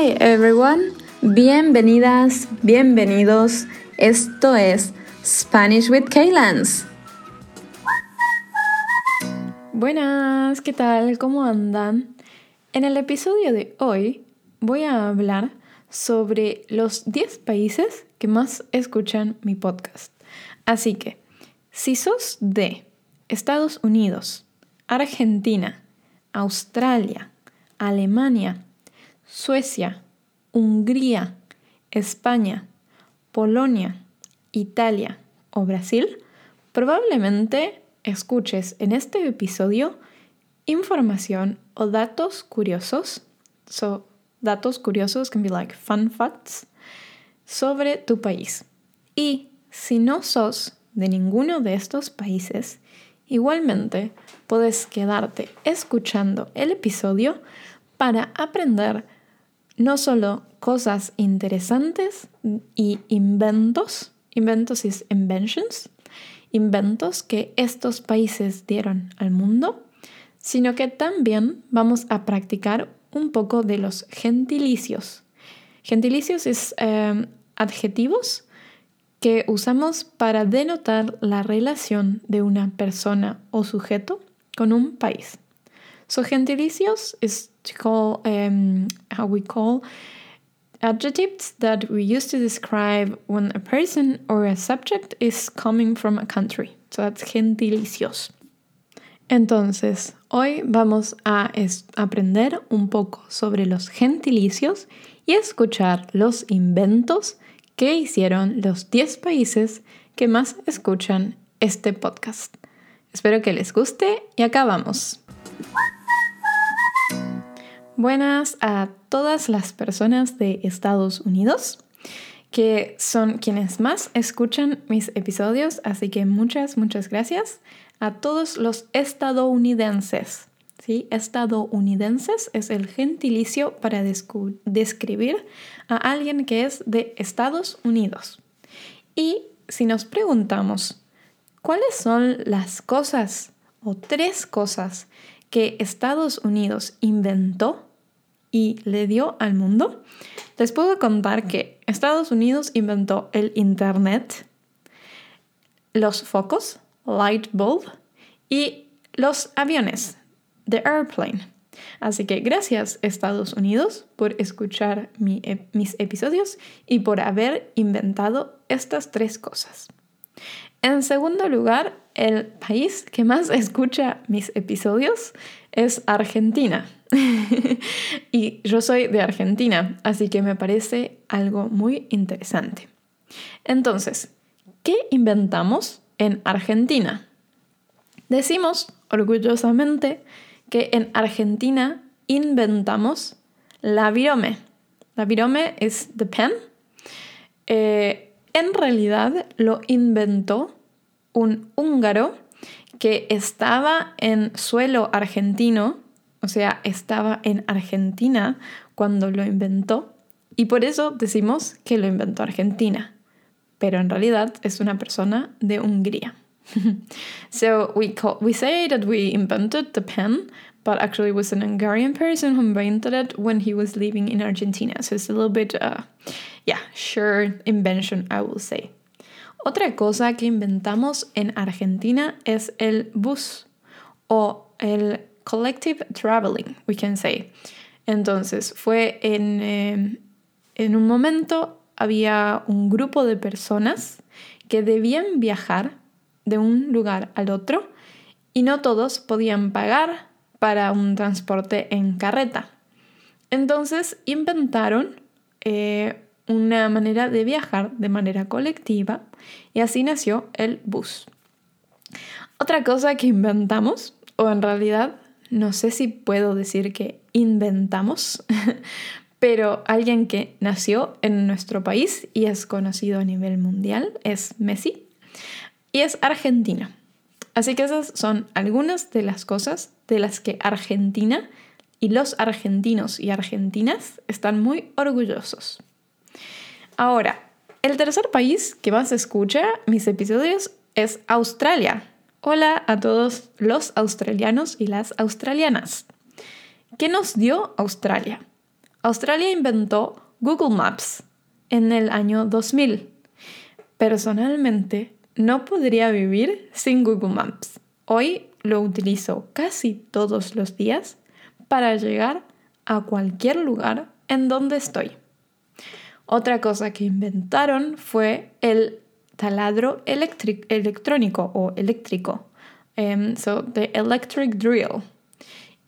Hi everyone, bienvenidas, bienvenidos. Esto es Spanish with Kaylans. Buenas, ¿qué tal? ¿Cómo andan? En el episodio de hoy voy a hablar sobre los 10 países que más escuchan mi podcast. Así que, si sos de Estados Unidos, Argentina, Australia, Alemania, Suecia, Hungría, España, Polonia, Italia o Brasil, probablemente escuches en este episodio información o datos curiosos. So, datos curiosos can be like fun facts sobre tu país. Y si no sos de ninguno de estos países, igualmente puedes quedarte escuchando el episodio para aprender no solo cosas interesantes y inventos, inventos es inventions, inventos que estos países dieron al mundo, sino que también vamos a practicar un poco de los gentilicios. Gentilicios es eh, adjetivos que usamos para denotar la relación de una persona o sujeto con un país. So gentilicios is to call um, how we call adjectives that we use to describe when a person or a subject is coming from a country. So that's gentilicios. Entonces, hoy vamos a aprender un poco sobre los gentilicios y escuchar los inventos que hicieron los 10 países que más escuchan este podcast. Espero que les guste y acabamos. Buenas a todas las personas de Estados Unidos que son quienes más escuchan mis episodios, así que muchas, muchas gracias a todos los estadounidenses. ¿sí? Estadounidenses es el gentilicio para describir a alguien que es de Estados Unidos. Y si nos preguntamos, ¿cuáles son las cosas o tres cosas que Estados Unidos inventó y le dio al mundo? Les puedo contar que Estados Unidos inventó el Internet, los focos, light bulb y los aviones, the airplane. Así que gracias Estados Unidos por escuchar mis episodios y por haber inventado estas tres cosas. En segundo lugar, el país que más escucha mis episodios es Argentina. y yo soy de Argentina, así que me parece algo muy interesante. Entonces, ¿qué inventamos en Argentina? Decimos orgullosamente que en Argentina inventamos la virome. La virome es the pen. Eh, en realidad lo inventó un húngaro que estaba en suelo argentino, o sea, estaba en Argentina cuando lo inventó, y por eso decimos que lo inventó Argentina, pero en realidad es una persona de Hungría. so we we say that we invented the pen, but actually it was an Hungarian person who invented it when he was living in Argentina. So it's a little bit, uh, yeah, sure invention, I will say. Otra cosa que inventamos en Argentina es el bus o el collective traveling, we can say. Entonces, fue en, eh, en un momento había un grupo de personas que debían viajar de un lugar al otro y no todos podían pagar para un transporte en carreta. Entonces inventaron eh, una manera de viajar de manera colectiva y así nació el bus. Otra cosa que inventamos, o en realidad no sé si puedo decir que inventamos, pero alguien que nació en nuestro país y es conocido a nivel mundial es Messi y es argentina. Así que esas son algunas de las cosas de las que Argentina y los argentinos y argentinas están muy orgullosos. Ahora, el tercer país que más escucha mis episodios es Australia. Hola a todos los australianos y las australianas. ¿Qué nos dio Australia? Australia inventó Google Maps en el año 2000. Personalmente, no podría vivir sin Google Maps. Hoy lo utilizo casi todos los días para llegar a cualquier lugar en donde estoy. Otra cosa que inventaron fue el taladro electrónico o eléctrico. Um, so, the electric drill.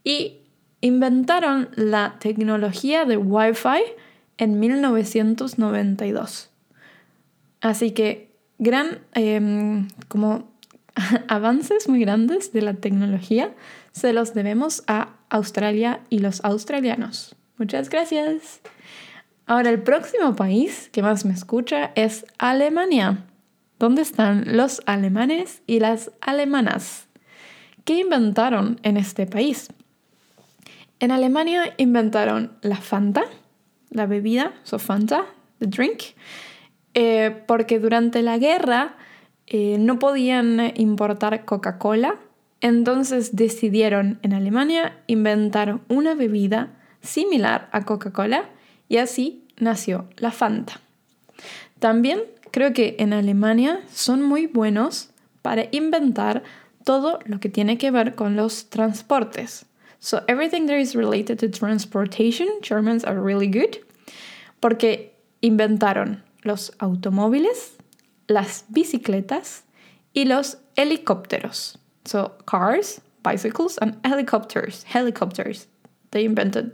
Y inventaron la tecnología de Wi-Fi en 1992. Así que gran, em, como avances muy grandes de la tecnología se los debemos a Australia y los australianos. Muchas gracias. Ahora el próximo país que más me escucha es Alemania. ¿Dónde están los alemanes y las alemanas? ¿Qué inventaron en este país? En Alemania inventaron la Fanta, la bebida, so Fanta, the drink, eh, porque durante la guerra eh, no podían importar Coca-Cola, entonces decidieron en Alemania inventar una bebida similar a Coca-Cola y así nació la Fanta. También creo que en Alemania son muy buenos para inventar todo lo que tiene que ver con los transportes. So everything that is related to transportation, Germans are really good porque inventaron los automóviles, las bicicletas y los helicópteros. So cars, bicycles and helicopters. Helicopters. They invented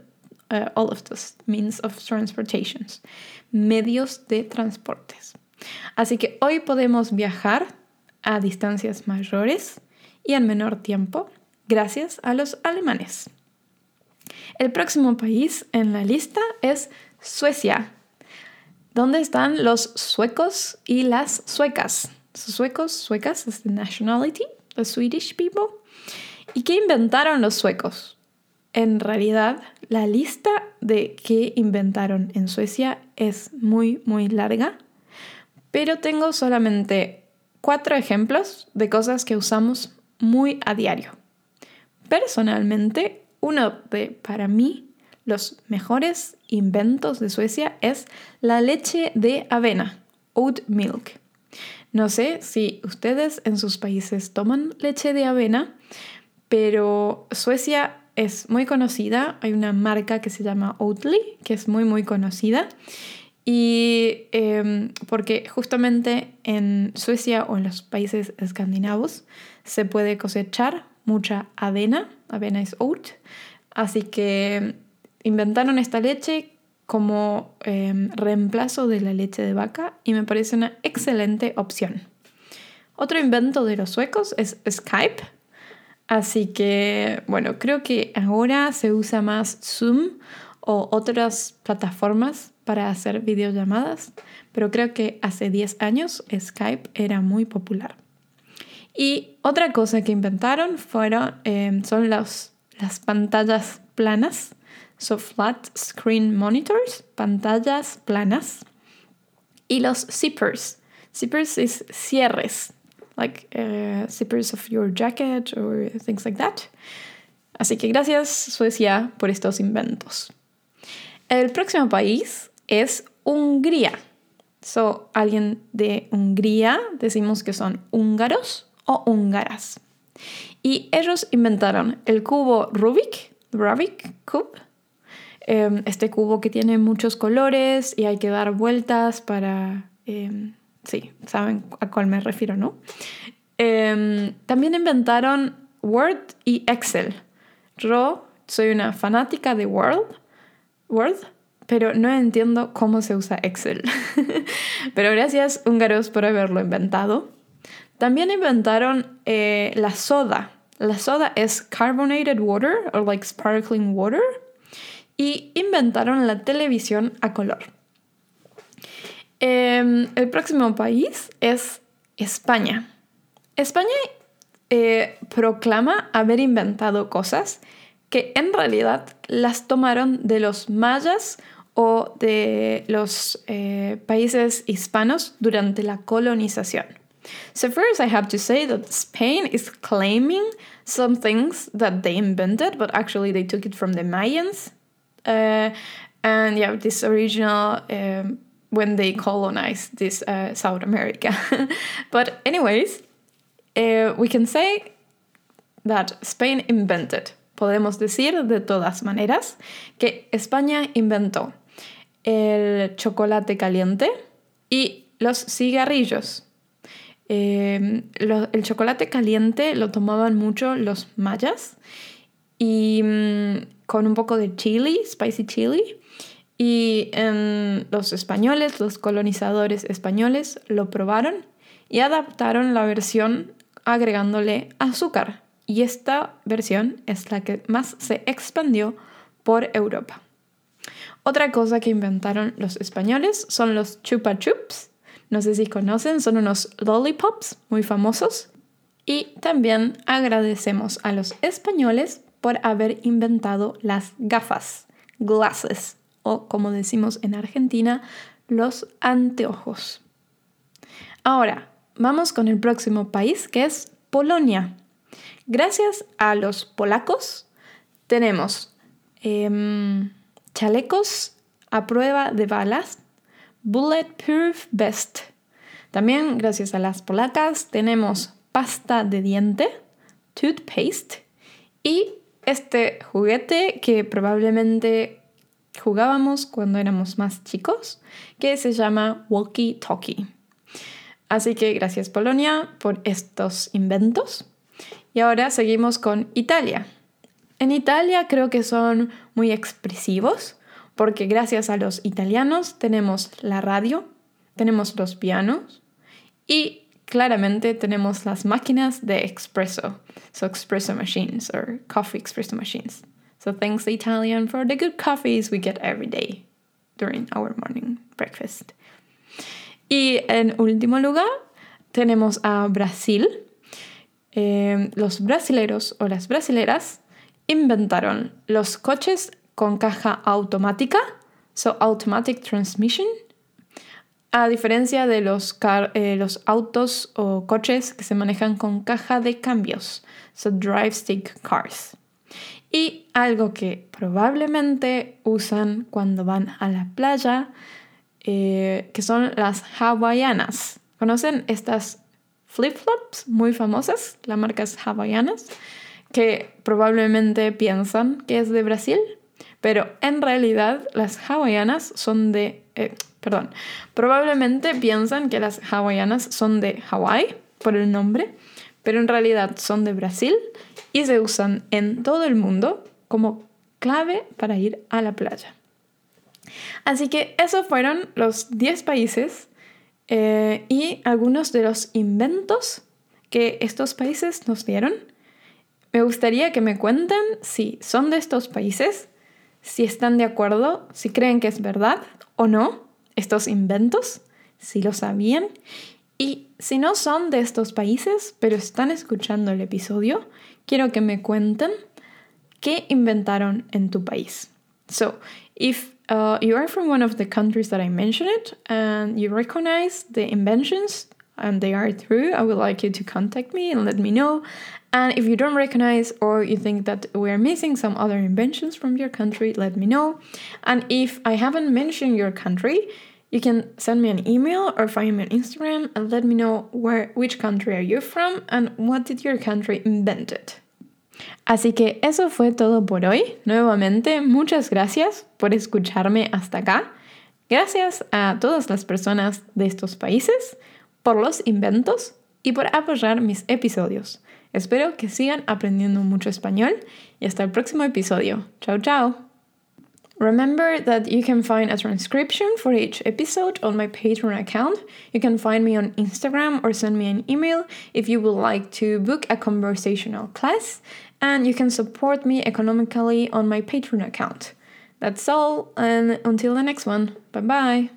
uh, all of those means of transportations. Medios de transportes. Así que hoy podemos viajar a distancias mayores y en menor tiempo gracias a los alemanes. El próximo país en la lista es Suecia. ¿Dónde están los suecos y las suecas? Suecos, suecas es the nationality, the Swedish people. ¿Y qué inventaron los suecos? En realidad, la lista de qué inventaron en Suecia es muy, muy larga, pero tengo solamente cuatro ejemplos de cosas que usamos muy a diario. Personalmente, uno de, para mí, los mejores inventos de Suecia es la leche de avena, oat milk. No sé si ustedes en sus países toman leche de avena, pero Suecia es muy conocida. Hay una marca que se llama Oatly, que es muy, muy conocida. Y em, porque justamente en Suecia o en los países escandinavos se puede cosechar mucha avena, avena es oat, así que inventaron esta leche como em, reemplazo de la leche de vaca y me parece una excelente opción. Otro invento de los suecos es Skype. Así que, bueno, creo que ahora se usa más Zoom o otras plataformas para hacer videollamadas, pero creo que hace 10 años Skype era muy popular. Y otra cosa que inventaron fueron, em, son las pantallas planas So flat screen monitors, pantallas planas. Y los zippers. Zippers es cierres, like uh, zippers of your jacket or things like that. Así que gracias Suecia por estos inventos. El próximo país es Hungría. So, alguien de Hungría decimos que son húngaros o húngaras. Y ellos inventaron el cubo Rubik, Rubik Cube, Em, este cubo que tiene muchos colores y hay que dar vueltas para... Em, sí, saben a cuál me refiero, ¿no? Em, también inventaron Word y Excel. Yo soy una fanática de Word, Word pero no entiendo cómo se usa Excel. pero gracias húngaros por haberlo inventado. También inventaron eh, la soda. La soda es carbonated water o like sparkling water y inventaron la televisión a color. Em, el próximo país es España. España eh, proclama haber inventado cosas que en realidad las tomaron de los mayas o de los eh, países hispanos durante la colonización. So first I have to say that Spain is claiming some things that they invented, but actually they took it from the Mayans, Uh, and yeah, this original um, when they colonized this uh, South America. but anyways, uh, we can say that Spain invented. Podemos decir de todas maneras que España inventó el chocolate caliente y los cigarrillos. Lo, el chocolate caliente lo tomaban mucho los mayas y mm, con un poco de chili, spicy chili. Y en los españoles, los colonizadores españoles lo probaron y adaptaron la versión agregándole azúcar. Y esta versión es la que más se expandió por Europa. Otra cosa que inventaron los españoles son los chupa chups. No sé si conocen, son unos lollipops muy famosos. Y también agradecemos a los españoles por haber inventado las gafas, glasses, o como decimos en Argentina, los anteojos. Ahora, vamos con el próximo país que es Polonia. Gracias a los polacos tenemos em, chalecos a prueba de balas, bulletproof vest. También gracias a las polacas tenemos pasta de diente, toothpaste y este juguete que probablemente jugábamos cuando éramos más chicos, que se llama Walkie Talkie. Así que gracias Polonia por estos inventos. Y ahora seguimos con Italia. En Italia creo que son muy expresivos porque gracias a los italianos tenemos la radio, tenemos los pianos y claramente tenemos las máquinas de espresso, so espresso machines or coffee espresso machines. So thanks Italian for the good coffees we get every day during our morning breakfast. Y en último lugar tenemos a Brasil. Eh, los brasileros o las brasileras inventaron los coches con caja automática, so automatic transmission, a diferencia de los, eh, los autos o coches que se manejan con caja de cambios, so drive stick cars. Y algo que probablemente usan cuando van a la playa, eh, que son las hawaianas. ¿Conocen estas flip-flops muy famosas, las marcas hawaianas, que probablemente piensan que es de Brasil? Pero en realidad las hawaianas son de... Eh, perdón, probablemente piensan que las hawaianas son de Hawái por el nombre, pero en realidad son de Brasil y se usan en todo el mundo como clave para ir a la playa. Así que esos fueron los 10 países eh, y algunos de los inventos que estos países nos dieron. Me gustaría que me cuenten si son de estos países, si están de acuerdo, si creen que es verdad o no estos inventos, si lo sabían. Y si no son de estos países, pero están escuchando el episodio, quiero que me cuenten qué inventaron en tu país. So, if uh, you are from one of the countries that I mentioned and you recognize the inventions and they are true, I would like you to contact me and let me know. And if you don't recognize or you think that we are missing some other inventions from your country, let me know. And if I haven't mentioned your country, you can send me an email or find me on Instagram and let me know where which country are you from and what did your country invented. Así que eso fue todo por hoy. Nuevamente, muchas gracias por escucharme hasta acá. Gracias a todas las personas de estos países por los inventos y por apoyar mis episodios. Espero que sigan aprendiendo mucho español y hasta el próximo episodio. Chao, chao. Remember that you can find a transcription for each episode on my Patreon account. You can find me on Instagram or send me an email if you would like to book a conversational class, and you can support me economically on my Patreon account. That's all, and until the next one, bye bye.